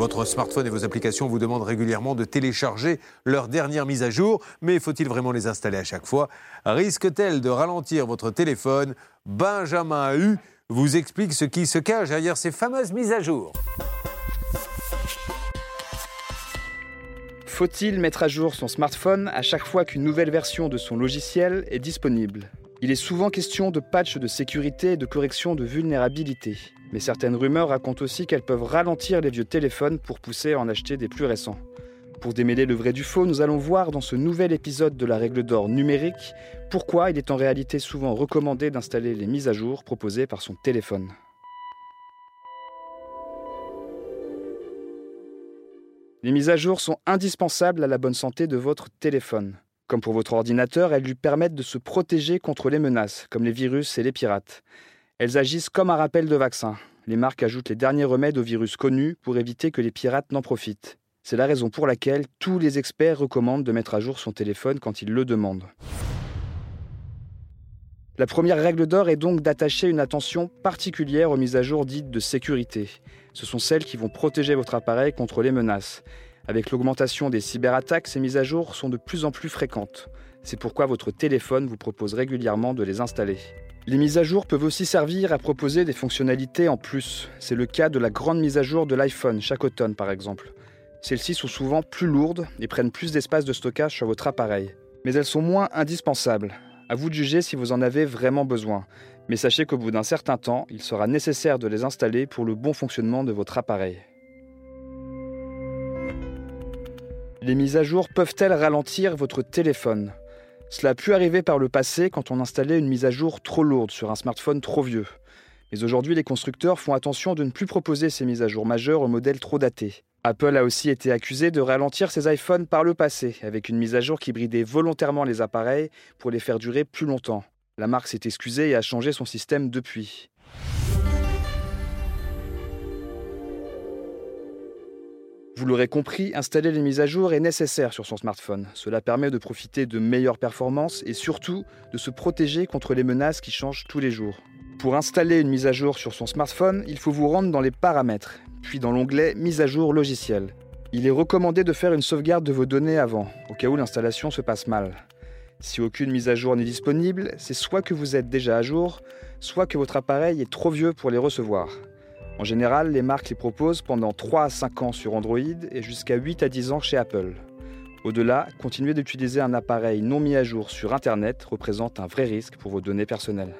Votre smartphone et vos applications vous demandent régulièrement de télécharger leur dernière mise à jour, mais faut-il vraiment les installer à chaque fois? Risque-t-elle de ralentir votre téléphone? Benjamin U vous explique ce qui se cache derrière ces fameuses mises à jour. Faut-il mettre à jour son smartphone à chaque fois qu'une nouvelle version de son logiciel est disponible? Il est souvent question de patch de sécurité et de correction de vulnérabilité. Mais certaines rumeurs racontent aussi qu'elles peuvent ralentir les vieux téléphones pour pousser à en acheter des plus récents. Pour démêler le vrai du faux, nous allons voir dans ce nouvel épisode de la règle d'or numérique pourquoi il est en réalité souvent recommandé d'installer les mises à jour proposées par son téléphone. Les mises à jour sont indispensables à la bonne santé de votre téléphone. Comme pour votre ordinateur, elles lui permettent de se protéger contre les menaces, comme les virus et les pirates. Elles agissent comme un rappel de vaccin. Les marques ajoutent les derniers remèdes aux virus connus pour éviter que les pirates n'en profitent. C'est la raison pour laquelle tous les experts recommandent de mettre à jour son téléphone quand ils le demandent. La première règle d'or est donc d'attacher une attention particulière aux mises à jour dites de sécurité. Ce sont celles qui vont protéger votre appareil contre les menaces. Avec l'augmentation des cyberattaques, ces mises à jour sont de plus en plus fréquentes. C'est pourquoi votre téléphone vous propose régulièrement de les installer. Les mises à jour peuvent aussi servir à proposer des fonctionnalités en plus. C'est le cas de la grande mise à jour de l'iPhone chaque automne par exemple. Celles-ci sont souvent plus lourdes et prennent plus d'espace de stockage sur votre appareil. Mais elles sont moins indispensables. À vous de juger si vous en avez vraiment besoin. Mais sachez qu'au bout d'un certain temps, il sera nécessaire de les installer pour le bon fonctionnement de votre appareil. Les mises à jour peuvent-elles ralentir votre téléphone? Cela a pu arriver par le passé quand on installait une mise à jour trop lourde sur un smartphone trop vieux. Mais aujourd'hui, les constructeurs font attention de ne plus proposer ces mises à jour majeures aux modèles trop datés. Apple a aussi été accusé de ralentir ses iPhones par le passé, avec une mise à jour qui bridait volontairement les appareils pour les faire durer plus longtemps. La marque s'est excusée et a changé son système depuis. Vous l'aurez compris, installer les mises à jour est nécessaire sur son smartphone. Cela permet de profiter de meilleures performances et surtout de se protéger contre les menaces qui changent tous les jours. Pour installer une mise à jour sur son smartphone, il faut vous rendre dans les paramètres, puis dans l'onglet Mise à jour logiciel. Il est recommandé de faire une sauvegarde de vos données avant, au cas où l'installation se passe mal. Si aucune mise à jour n'est disponible, c'est soit que vous êtes déjà à jour, soit que votre appareil est trop vieux pour les recevoir. En général, les marques les proposent pendant 3 à 5 ans sur Android et jusqu'à 8 à 10 ans chez Apple. Au-delà, continuer d'utiliser un appareil non mis à jour sur Internet représente un vrai risque pour vos données personnelles.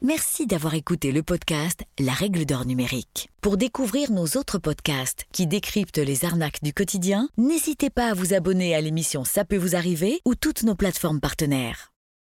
Merci d'avoir écouté le podcast La règle d'or numérique. Pour découvrir nos autres podcasts qui décryptent les arnaques du quotidien, n'hésitez pas à vous abonner à l'émission Ça peut vous arriver ou toutes nos plateformes partenaires.